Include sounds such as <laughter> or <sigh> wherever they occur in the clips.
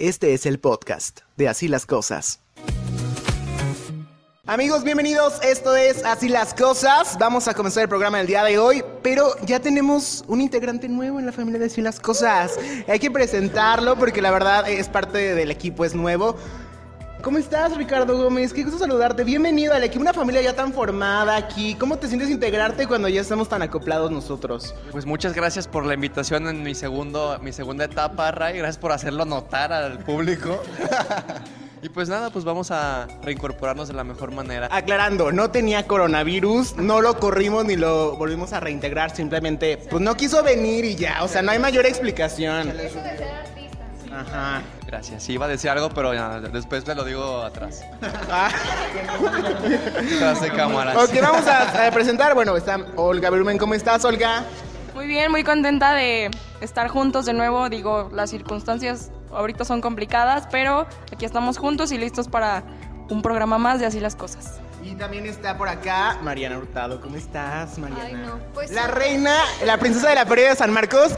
Este es el podcast de Así las Cosas. Amigos, bienvenidos. Esto es Así las Cosas. Vamos a comenzar el programa del día de hoy, pero ya tenemos un integrante nuevo en la familia de Así las Cosas. Hay que presentarlo porque la verdad es parte del equipo, es nuevo. ¿Cómo estás, Ricardo Gómez? Qué gusto saludarte. Bienvenido al equipo, una familia ya tan formada aquí. ¿Cómo te sientes integrarte cuando ya estamos tan acoplados nosotros? Pues muchas gracias por la invitación en mi segundo, mi segunda etapa, Ray. Gracias por hacerlo notar al público. <laughs> y pues nada, pues vamos a reincorporarnos de la mejor manera. Aclarando, no tenía coronavirus, no lo corrimos ni lo volvimos a reintegrar, simplemente pues no quiso venir y ya, o sea, no hay mayor explicación. Ajá. Gracias. Sí, iba a decir algo, pero ya, después te lo digo atrás. Ah. Tras de cámaras. Ok, vamos a, a presentar. Bueno, está Olga Berumen. ¿Cómo estás, Olga? Muy bien, muy contenta de estar juntos de nuevo. Digo, las circunstancias ahorita son complicadas, pero aquí estamos juntos y listos para un programa más de Así las Cosas. Y también está por acá Mariana Hurtado. ¿Cómo estás, Mariana? Ay, no, pues- la reina, la princesa de la feria de San Marcos,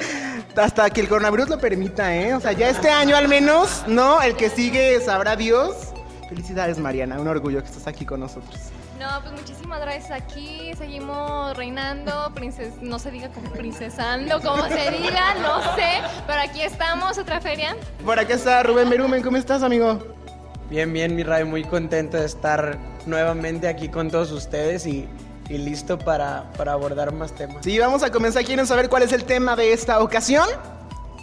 hasta que el coronavirus lo permita, ¿eh? O sea, ya este año al menos, ¿no? El que sigue sabrá Dios. Felicidades, Mariana. Un orgullo que estás aquí con nosotros. No, pues muchísimas gracias. Aquí seguimos reinando, princes, no se diga como princesando, como se diga, no sé. Pero aquí estamos, otra feria. Por acá está Rubén Berumen. ¿Cómo estás, amigo? Bien, bien, mi Ray, muy contento de estar nuevamente aquí con todos ustedes y, y listo para, para abordar más temas. Sí, vamos a comenzar. ¿Quieren saber cuál es el tema de esta ocasión?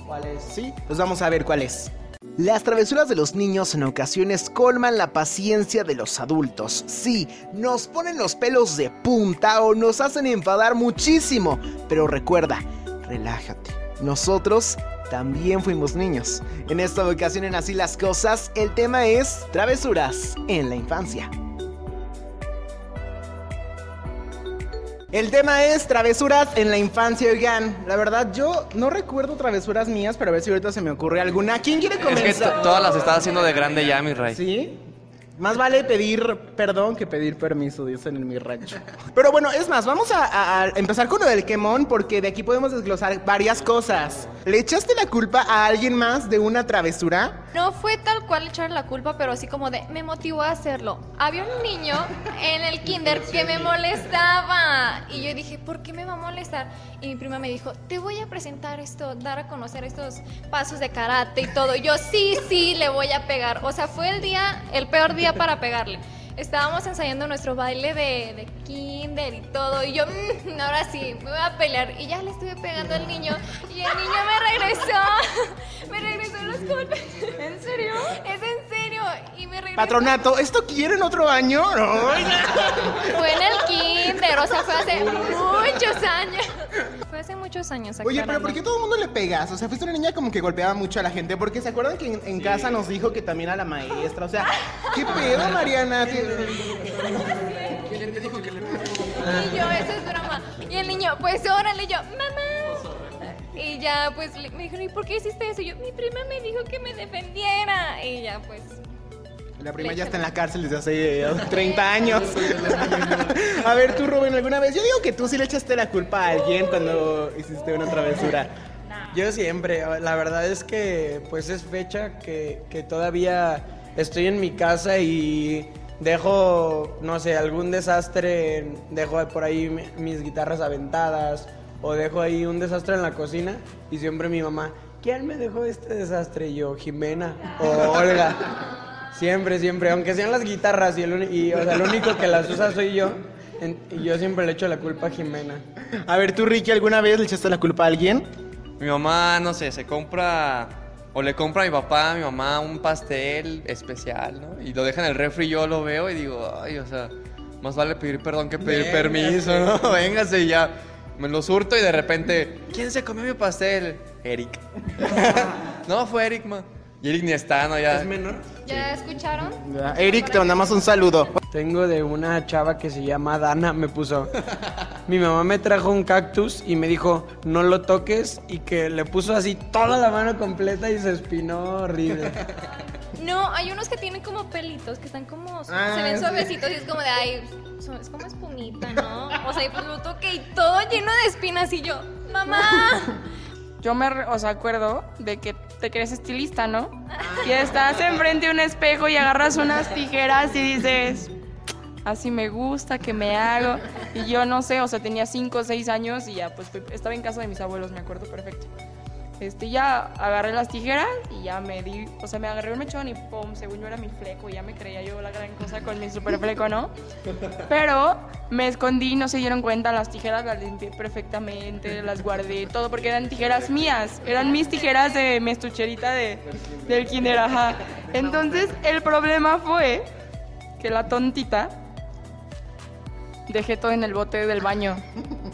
¿Cuál es? Sí, pues vamos a ver cuál es. Las travesuras de los niños en ocasiones colman la paciencia de los adultos. Sí, nos ponen los pelos de punta o nos hacen enfadar muchísimo. Pero recuerda, relájate. Nosotros también fuimos niños. En esta ocasión en Así las Cosas, el tema es travesuras en la infancia. El tema es travesuras en la infancia, oigan. La verdad, yo no recuerdo travesuras mías, pero a ver si ahorita se me ocurre alguna. ¿Quién quiere Es que comenzar? to- todas las estás haciendo de grande ya, mi Ray. ¿Sí? Más vale pedir perdón que pedir permiso, dicen en mi rancho. Pero bueno, es más, vamos a, empezar con lo del quemón, porque de aquí podemos desglosar varias cosas. ¿Le echaste la culpa a alguien más de una travesura? No fue tal cual echarle la culpa, pero así como de me motivó a hacerlo. Había un niño en el kinder que me molestaba y yo dije, ¿por qué me va a molestar? Y mi prima me dijo, te voy a presentar esto, dar a conocer estos pasos de karate y todo. Yo, sí, sí, le voy a pegar. O sea, fue el día, el peor día para pegarle. Estábamos ensayando nuestro baile de, de kinder y todo. Y yo, "Mm, ahora sí, me voy a pelear. Y ya le estuve pegando al niño. Y el niño me regresó. <laughs> me regresó los golpes. ¿En serio? Es en serio. Y me regresó. Patronato, ¿esto quieren otro año? <laughs> No. Fue en el kinder. O sea, fue hace muchos años. Muchos años. Oye, pero. ¿por qué todo el mundo le pegas? O sea, fuiste una niña como que golpeaba mucho a la gente. Porque se acuerdan que en, en casa nos dijo que también a la maestra. O sea, <laughs> ¿qué pedo, Mariana? Y yo, eso es broma. Y el niño, pues órale, yo, mamá. Y ya, pues le- me dijeron, ¿y por qué hiciste eso? Y yo, mi prima me dijo que me defendiera. Y ya, pues. La prima ya está en la cárcel desde hace eh, <laughs> 30 años. <laughs> a ver, tú, Rubén, ¿alguna vez? Yo digo que tú sí le echaste la culpa a alguien cuando hiciste una travesura. Yo siempre, la verdad es que pues es fecha que, que todavía estoy en mi casa y dejo, no sé, algún desastre, dejo por ahí mi- mis guitarras aventadas o dejo ahí un desastre en la cocina y siempre mi mamá, ¿quién me dejó este desastre? Y yo, Jimena o Olga. <laughs> Siempre, siempre, aunque sean las guitarras y el, uni- y, o sea, el único que las usa soy yo, en- y yo siempre le echo la culpa a Jimena. A ver, tú, Ricky, ¿alguna vez le echaste la culpa a alguien? Mi mamá, no sé, se compra o le compra a mi papá, a mi mamá un pastel especial, ¿no? Y lo deja en el refri y yo lo veo y digo, ay, o sea, más vale pedir perdón que pedir Véngase. permiso, ¿no? <laughs> Véngase y ya. Me lo surto y de repente, ¿quién se comió mi pastel? Eric. <laughs> no, fue Eric, ma. Y Eric ni está, ¿no? Ya. ¿Es menor? ¿Ya escucharon? Eric, te mandamos un saludo. Tengo de una chava que se llama Dana, me puso. Mi mamá me trajo un cactus y me dijo, no lo toques, y que le puso así toda la mano completa y se espinó horrible. No, hay unos que tienen como pelitos, que están como, Ah, se ven sí. suavecitos y es como de, ay, es como espumita, ¿no? O sea, y pues lo toqué y todo lleno de espinas y yo, mamá. Yo me, o sea, acuerdo de que te crees estilista, ¿no? Y estás enfrente de un espejo y agarras unas tijeras y dices, así me gusta, que me hago. Y yo no sé, o sea, tenía 5 o 6 años y ya, pues estaba en casa de mis abuelos, me acuerdo perfecto. Este, ya agarré las tijeras y ya me di, o sea, me agarré un mechón y pum, según yo era mi fleco, ya me creía yo la gran cosa con mi super fleco, ¿no? <laughs> Pero me escondí, no se dieron cuenta, las tijeras las limpié perfectamente, las guardé, todo, porque eran tijeras mías, eran mis tijeras de mi estucherita de, del kinder, ajá. Entonces, el problema fue que la tontita dejé todo en el bote del baño.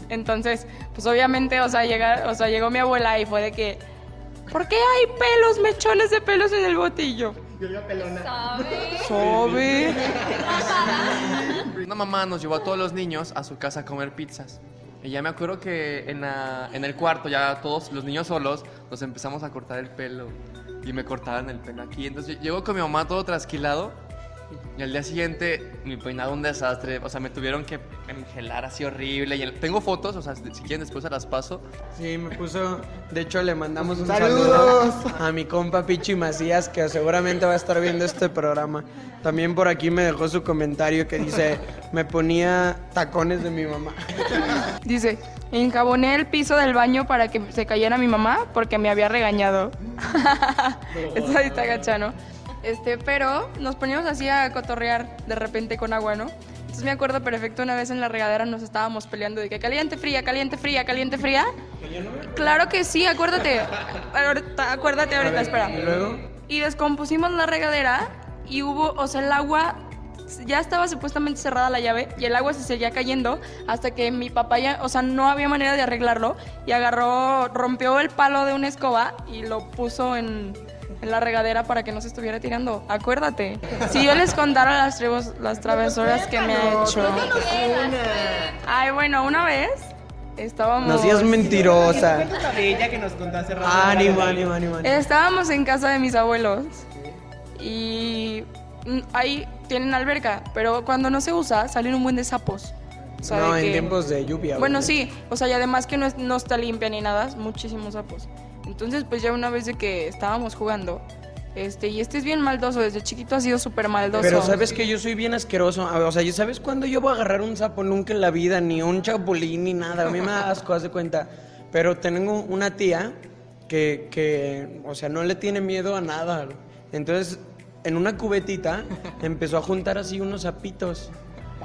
Entonces, pues obviamente, o sea, llega, o sea, llegó mi abuela y fue de que, ¿por qué hay pelos, mechones de pelos en el botillo? ¿Sabes? ¿Sabe? Una mamá nos llevó a todos los niños a su casa a comer pizzas. Y ya me acuerdo que en, la- en el cuarto, ya todos los niños solos, nos empezamos a cortar el pelo. Y me cortaban el pelo aquí. Entonces llego con mi mamá todo trasquilado. Y al día siguiente, mi peinado un desastre. O sea, me tuvieron que engelar así horrible. Y el- tengo fotos, o sea, si quieren después se las paso. Sí, me puso. De hecho, le mandamos un ¡Saludos! saludo a mi compa Pichi Macías, que seguramente va a estar viendo este programa. También por aquí me dejó su comentario que dice: Me ponía tacones de mi mamá. Dice, enjaboné el piso del baño para que se cayera mi mamá porque me había regañado. <laughs> Eso ahí está gacha, ¿no? Este, pero nos poníamos así a cotorrear de repente con agua, ¿no? Entonces me acuerdo perfecto una vez en la regadera nos estábamos peleando de que caliente fría, caliente fría, caliente fría. Claro que sí, acuérdate. <laughs> Ahorita- acuérdate ahorita, espera. ¿Y luego? Y descompusimos la regadera y hubo, o sea, el agua ya estaba supuestamente cerrada la llave y el agua se seguía cayendo hasta que mi papá ya, o sea, no había manera de arreglarlo y agarró, rompió el palo de una escoba y lo puso en, en la regadera para que no se estuviera tirando. Acuérdate. Si yo les contara las, trebos- las travesuras que me ha hecho. Ay, bueno, una vez estábamos... No seas mentirosa. De ella que nos contó hace rato. Ánimo, ánimo, ánimo. ánimo. Estábamos en casa de mis abuelos y mm, ahí tienen alberca, pero cuando no se usa salen un buen de sapos. O sea, No, de en que- tiempos de lluvia. Bueno, güey. sí, o sea, y además que no, es- no está limpia ni nada, muchísimos sapos. Entonces, pues ya una vez de que estábamos jugando, este, y este es bien maldoso, desde chiquito ha sido súper maldoso. Pero sabes que yo soy bien asqueroso. O sea, ¿sabes cuándo yo voy a agarrar un sapo? Nunca en la vida, ni un chapulín, ni nada. A mí me da <laughs> asco, haz de cuenta. Pero tengo una tía que, que, o sea, no le tiene miedo a nada. Entonces, en una cubetita empezó a juntar así unos sapitos.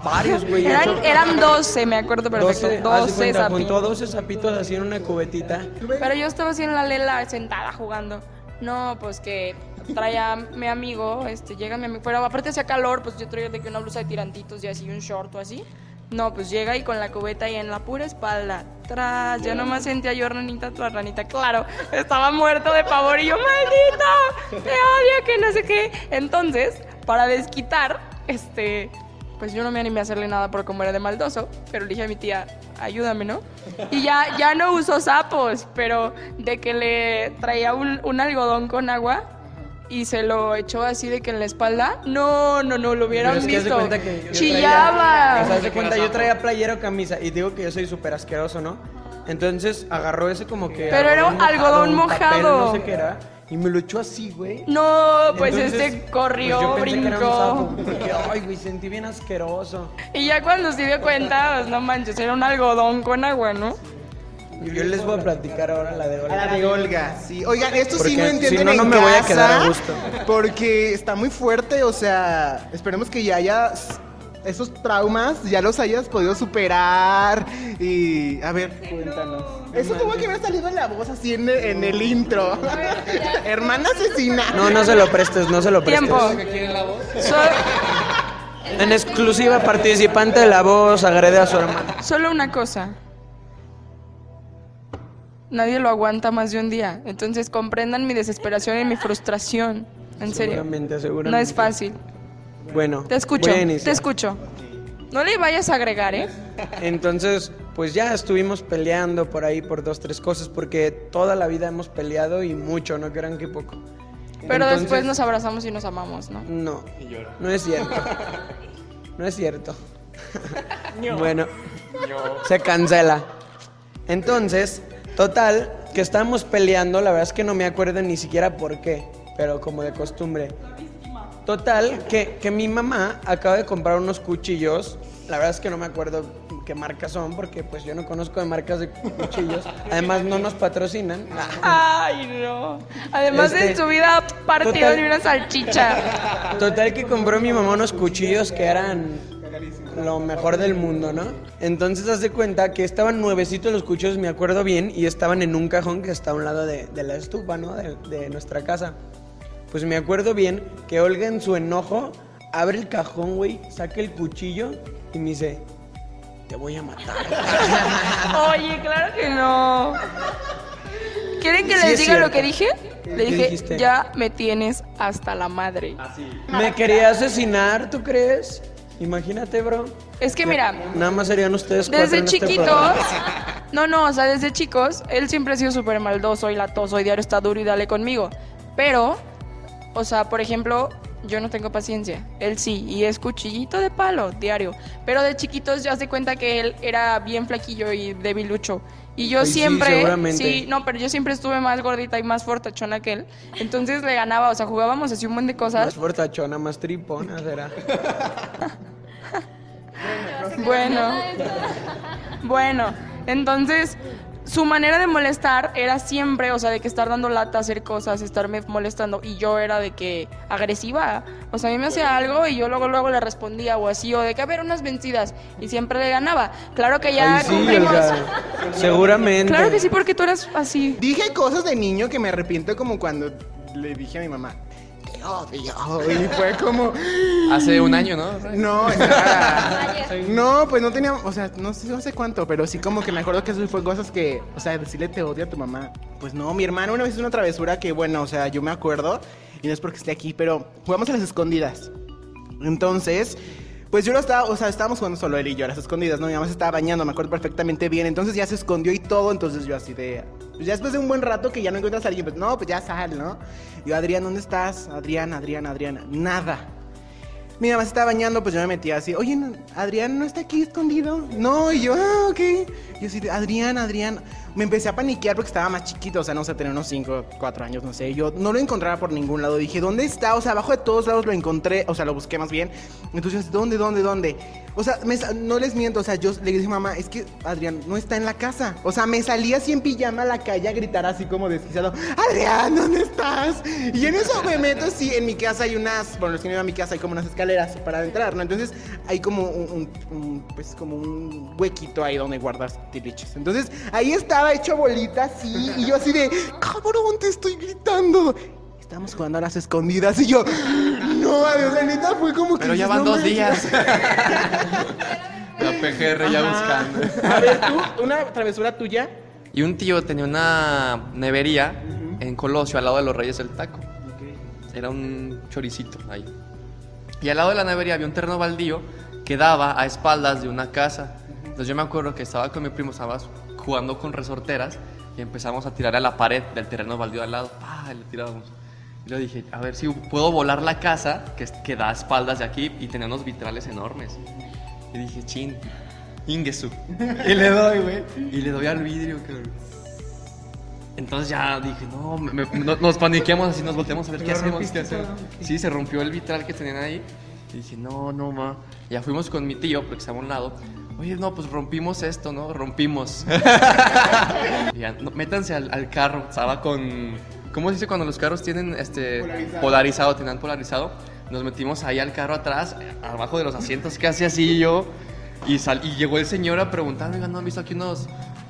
Varios, güey. Eran, hecho- eran 12, me acuerdo perfecto. 12, haz de 12 cuenta, sapitos. juntó 12 sapitos así en una cubetita. Pero yo estaba así en la lela sentada jugando. No, pues que traía mi amigo, este, llega mi amigo, pero aparte hacía calor, pues yo traía de que una blusa de tirantitos y así, un short o así. No, pues llega y con la cubeta y en la pura espalda, tras, yo nomás sentía yo ranita tras ranita, claro, estaba muerto de pavor y yo, maldito, te odio, que no sé qué. Entonces, para desquitar, este, pues yo no me animé a hacerle nada por como era de maldoso, pero le dije a mi tía, ayúdame, ¿no? Y ya, ya no usó sapos, pero de que le traía un, un algodón con agua y se lo echó así de que en la espalda, no, no, no, lo hubieran es que visto. cuenta que yo Chillaba. traía- o sea, haz de cuenta, yo traía playera o camisa y digo que yo soy súper asqueroso, ¿no? Entonces agarró ese como que. Pero era un algodón un papel, mojado. no sé qué era. Y me lo echó así, güey. no, pues Entonces, este corrió, pues yo pensé que era un brincó. sapo, porque, ay, güey, sentí bien asqueroso. Y ya cuando se dio cuenta, pues no manches, era un algodón con agua, ¿no? Yo les voy a platicar ahora la de Olga. la de Olga, sí. Oigan, esto sí no si entienden no, no en me voy a quedar a gusto. Porque está muy fuerte, o sea, esperemos que ya hayas esos traumas, ya los hayas podido superar y... A ver, cuéntanos. Eso tuvo que haber salido en la voz así en, en el intro. <laughs> Hermana asesina. No, no se lo prestes, no se lo prestes. Tiempo. ¿Quieren la voz? So- <laughs> En exclusiva participante de la voz agrede a su hermana. Solo una cosa. Nadie lo aguanta más de un día. Entonces comprendan mi desesperación y mi frustración. En serio. Seguramente, seguramente. No es fácil. Bueno, Te escucho. Te escucho. No le vayas a agregar, ¿eh? Entonces, pues ya estuvimos peleando por ahí por dos, tres cosas, porque toda la vida hemos peleado y mucho, no crean que poco. Pero Entonces, después nos abrazamos y nos amamos, ¿no? No, no es cierto. <laughs> No es cierto. Bueno, se cancela. Entonces, total, que estábamos peleando, la verdad es que no me acuerdo ni siquiera por qué, pero como de costumbre. Total, que, que mi mamá acaba de comprar unos cuchillos, la verdad es que no me acuerdo qué marcas son, porque pues yo no conozco de marcas de cuchillos, además no nos patrocinan. Ay, no. Además Este, en su vida partido total- de una salchicha. Total que compró mi mamá unos cuchillos que eran lo mejor del mundo, ¿no? Entonces haz de cuenta que estaban nuevecitos los cuchillos, me acuerdo bien, y estaban en un cajón que está a un lado de, de la estufa, ¿no? De, de nuestra casa. Pues me acuerdo bien que Olga en su enojo abre el cajón, güey, saca el cuchillo y me dice, te voy a matar. <laughs> Oye, claro que no. ¿Quieren que Sí les es diga lo que dije? ¿Qué Le dije, dijiste? ya me tienes hasta la madre. me quería asesinar, ¿tú crees? Imagínate, bro. Es que mira, Nada más serían ustedes desde en este chiquitos, no, no, o sea, desde chicos, él siempre ha sido súper maldoso y latoso y diario está duro y dale conmigo. Pero, o sea, por ejemplo, yo no tengo paciencia. Él sí, y es cuchillito de palo, diario. Pero de chiquitos ya se cuenta que él era bien flaquillo y debilucho. Y yo Ay, sí, siempre, seguramente. sí, no, pero yo siempre estuve más gordita y más fortachona que él. Entonces le ganaba, o sea, jugábamos así un montón de Más cosas. fortachona, más tripona será. <laughs> Bueno. Bueno, entonces su manera de molestar era siempre, o sea, de que estar dando lata, hacer cosas, estarme molestando. Y yo era de que agresiva. O sea, a mí me hacía algo y yo luego, luego le respondía o así, o de que a ver unas vencidas. Y siempre le ganaba. Claro que ya Ay, sí, cumplimos. Seguramente. Claro que sí, porque tú eras así. Dije cosas de niño que me arrepiento como cuando le dije a mi mamá, te odio. Y fue como, Hace un año, ¿no? no, <laughs> nada. No, pues no tenía, o sea, no sé, no sé cuánto, pero sí como que me acuerdo que eso fue cosas que, o sea, decirle te odio a tu mamá. Pues no, mi hermano una vez hizo una travesura que, bueno, o sea, yo me acuerdo, y no es porque esté aquí, pero jugamos a las escondidas. Entonces, pues yo lo estaba, o sea, estábamos jugando solo él y yo a las escondidas, ¿no? Mi mamá se estaba bañando, me acuerdo perfectamente bien. Entonces ya se escondió y todo, entonces yo así de... Pues ya después de un buen rato que ya no encuentras a alguien, pues no, pues ya sal, ¿no? Y yo, Adrián, ¿dónde estás? Adrián, Adrián, Adrián. Nada. Mi mamá se estaba bañando, pues yo me metía así, oye, Adrián no está aquí escondido. No, y yo, ah, ok. Yo de, Adrián, Adrián. Me empecé a paniquear porque estaba más chiquito, o sea, no sé, tenía unos 5, 4 años, no sé. Yo no lo encontraba por ningún lado. Dije, ¿dónde está? O sea, abajo de todos lados lo encontré, o sea, lo busqué más bien. Entonces, ¿dónde, dónde, dónde? O sea, me no les miento, o sea, yo le dije mamá, es que Adrián no está en la casa. O sea, me salí así en pijama a la calle a gritar así como desquiciado, Adrián, ¿dónde estás? Y en eso me meto así, en mi casa hay unas, bueno, los que no a mi casa hay como unas escaleras para entrar, ¿no? Entonces hay como un, pues como un huequito ahí donde guardas tiliches. Entonces ahí estaba hecho bolita así, y yo así de, cabrón, te estoy gritando. Estábamos jugando a las escondidas y yo, no, adiós, la neta fue como que... Pero ya van "No dos manches". días. La PGR ya buscando. A ver, tú, una travesura tuya. Y un tío tenía una nevería en Colosio, al lado de los Reyes del Taco. Era un choricito ahí. Y al lado de la nevería había un terreno baldío que daba a espaldas de una casa. Entonces yo me acuerdo que estaba con mi primo, estábamos jugando con resorteras y empezamos a tirar a la pared del terreno baldío al lado. ¡Pah! Y le tirábamos. Y yo dije, a ver si puedo volar la casa que, que da a espaldas de aquí y tenía unos vitrales enormes. Y dije, chin, Ingesu. Y le doy, güey. Y le doy al vidrio, cabrón. Entonces ya dije, no, me- me- no- nos paniqueamos así, nos volteamos a ver qué hacemos. qué hacemos. Sí, se rompió el vitral que tenían ahí. Y dije, no, no, ma. Ya fuimos con mi tío, porque estaba a un lado. Oye, no, pues rompimos esto, ¿no? Rompimos. Y <laughs> ya, no, métanse al, al carro. Estaba con. ¿Cómo se dice cuando los carros tienen este polarizado. tenían polarizado? Nos metimos ahí al carro atrás, abajo de los asientos, casi así yo. Y, sal- y llegó el señor a preguntar, oiga, ¿no han visto aquí unos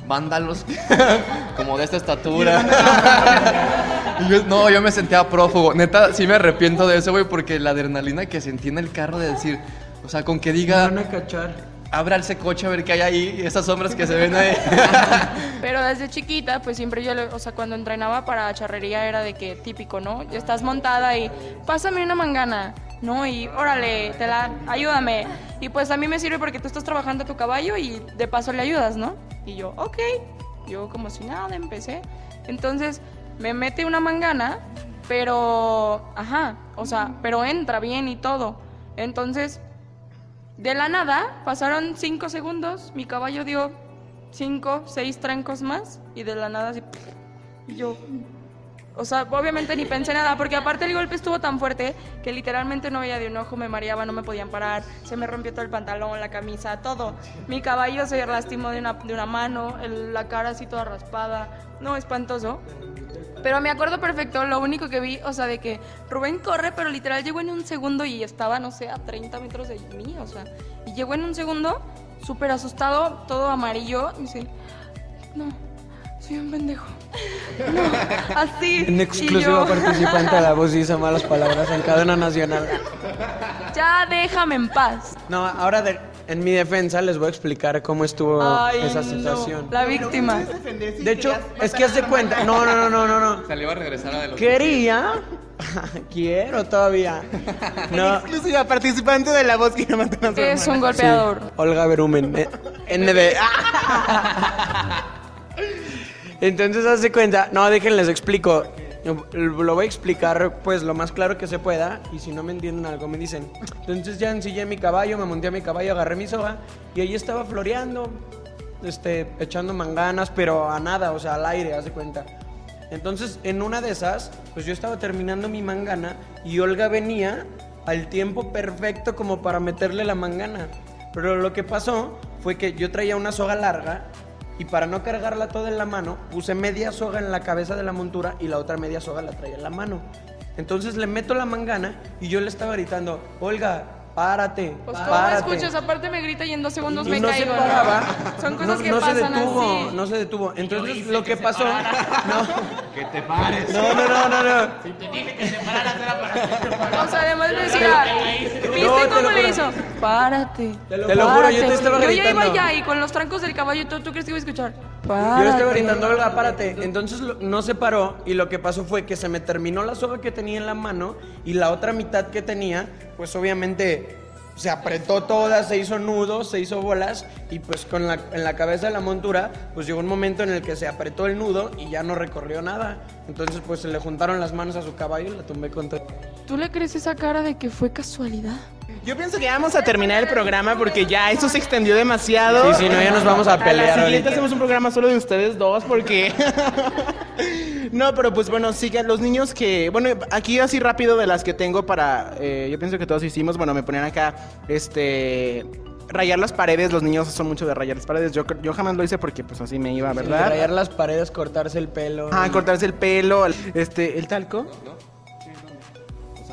vándalos <laughs> como de esta estatura? <laughs> Y yo- no, yo me sentía prófugo. Neta, sí me arrepiento de eso, güey, porque la adrenalina que sentí en el carro de decir, o sea, con que diga, Van a cachar. Abra ese coche a ver qué hay ahí, esas sombras que se ven ahí. <laughs> Pero desde chiquita, pues siempre yo, o sea, cuando entrenaba para charrería era de que típico, ¿no? Estás montada y pásame una mangana, ¿no? Y órale, te la, ayúdame. Y pues a mí me sirve porque tú estás trabajando tu caballo y de paso le ayudas, ¿no? Y yo, ok. Yo como si nada empecé. Entonces me mete una mangana, pero, ajá, o sea, pero entra bien y todo. Entonces, de la nada, pasaron cinco segundos, mi caballo dio cinco, seis trancos más y de la nada así Y yo, o sea, obviamente ni pensé nada, porque aparte el golpe estuvo tan fuerte que literalmente no veía de un ojo, me mareaba, no me podían parar, se me rompió todo el pantalón, la camisa, todo. Mi caballo se lastimó de una, de una mano, la cara así toda raspada, no, espantoso. Pero me acuerdo perfecto, lo único que vi, o sea, de que Rubén corre, pero literal llegó en un segundo y estaba, no sé, a 30 metros de mí, o sea, y llegó en un segundo, súper asustado, todo amarillo, y dice, no, soy un pendejo. <laughs> No, así. En exclusiva yo, participante de la voz dice malas palabras en cadena nacional. ya déjame en paz. No, ahora de- en mi defensa les voy a explicar cómo estuvo Ay, esa no, situación. La víctima. De hecho, es que hace cuenta. No, no, no, no, no, no. Se le iba a regresar a de los Quería. <laughs> Quiero todavía. <laughs> No. Exclusiva participante de la voz que no Es hermana. un golpeador. Olga Berumen. eh, NB. <laughs> Entonces, hace cuenta. No, déjenles explico. Lo voy a explicar, pues, lo más claro que se pueda. Y si no me entienden algo, me dicen. Entonces, ya ensillé mi caballo, me monté a mi caballo, agarré mi soga. Y ahí estaba floreando. Este, echando manganas, pero a nada, o sea, al aire, hace cuenta. Entonces, en una de esas, pues yo estaba terminando mi mangana y Olga venía al tiempo perfecto como para meterle la mangana. Pero lo que pasó fue que yo traía una soga larga y para no cargarla toda en la mano, puse media soga en la cabeza de la montura y la otra media soga la traía en la mano. Entonces le meto la mangana y yo le estaba gritando, Olga, párate, Pues todo párate. escuchas, aparte me grita y en dos segundos Y me no caigo. se ¿no? paraba. Son cosas no, que no pasan se detuvo, así. no se detuvo. Entonces lo que, pasó. <laughs> No, Que te pares. no, no, no, no. no. O sea, además me decía, ¿viste No, te cómo lo le hizo? Párate. Te lo juro, yo te estaba Yo ya iba gritando. allá y con los trancos del caballo, ¿tú, tú crees que iba a escuchar? Yo le estaba gritando, Olga, párate. Entonces lo- no se paró y lo que pasó fue que se me terminó la soga que tenía en la mano y la otra mitad que tenía, pues obviamente se apretó toda, se hizo nudos, se hizo bolas y pues con la, en la cabeza de la montura, pues llegó un momento en el que se apretó el nudo y ya no recorrió nada. Entonces pues se le juntaron las manos a su caballo y la tumbé con todo. ¿Tú le crees esa cara de que fue casualidad? Yo pienso que ya vamos a terminar el programa porque ya eso se extendió demasiado. Sí, sí, no, ya nos vamos a pelear la siguiente ahorita. hacemos un programa solo de ustedes dos porque... <laughs> no, pero pues bueno, sí que los niños que... Bueno, aquí así rápido de las que tengo para... eh, yo pienso que todos hicimos, bueno, me ponían acá, este... Rayar las paredes, los niños son mucho de rayar las paredes. Yo, yo jamás lo hice porque pues así me iba, ¿verdad? Rayar las paredes, cortarse el pelo. Ah, cortarse el pelo, este, el talco. O sea,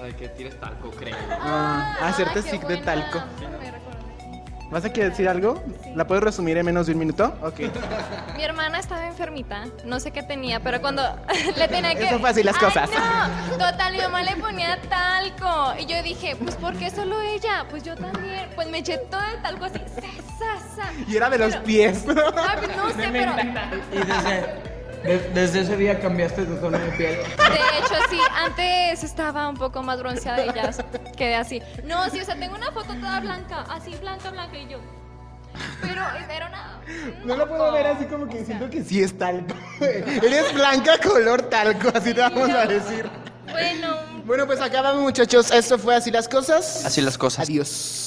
de que tires talco, creo. Ah, hacerte Ay, qué stick de buena. talco. Me recordé. ¿Vas a querer decir algo? ¿La puedes resumir en menos de un minuto? Ok. Mi hermana estaba enfermita, no sé qué tenía, pero cuando <laughs> le tenía que... Eso fue así las Ay, cosas. no, total, mi mamá le ponía talco. Y yo dije, pues ¿por qué solo ella? Pues yo también. Pues me eché todo el talco así, sa, sa, sa. Y era de los Pero- pies. Ay, pues no <laughs> sé, pero... Y desde, de- desde ese día cambiaste tu tono de piel. De hecho, sí, antes estaba un poco más bronceada y ya quedé así. No, sí, o sea, tengo una foto toda blanca, así blanca, blanca y yo. Pero era una. No lo puedo ver así como que siento que sí es talco. <laughs> Eres blanca color talco, así te vamos a decir. Bueno, Bueno, pues acabamos muchachos. Esto fue así las cosas. Así las cosas. Adiós.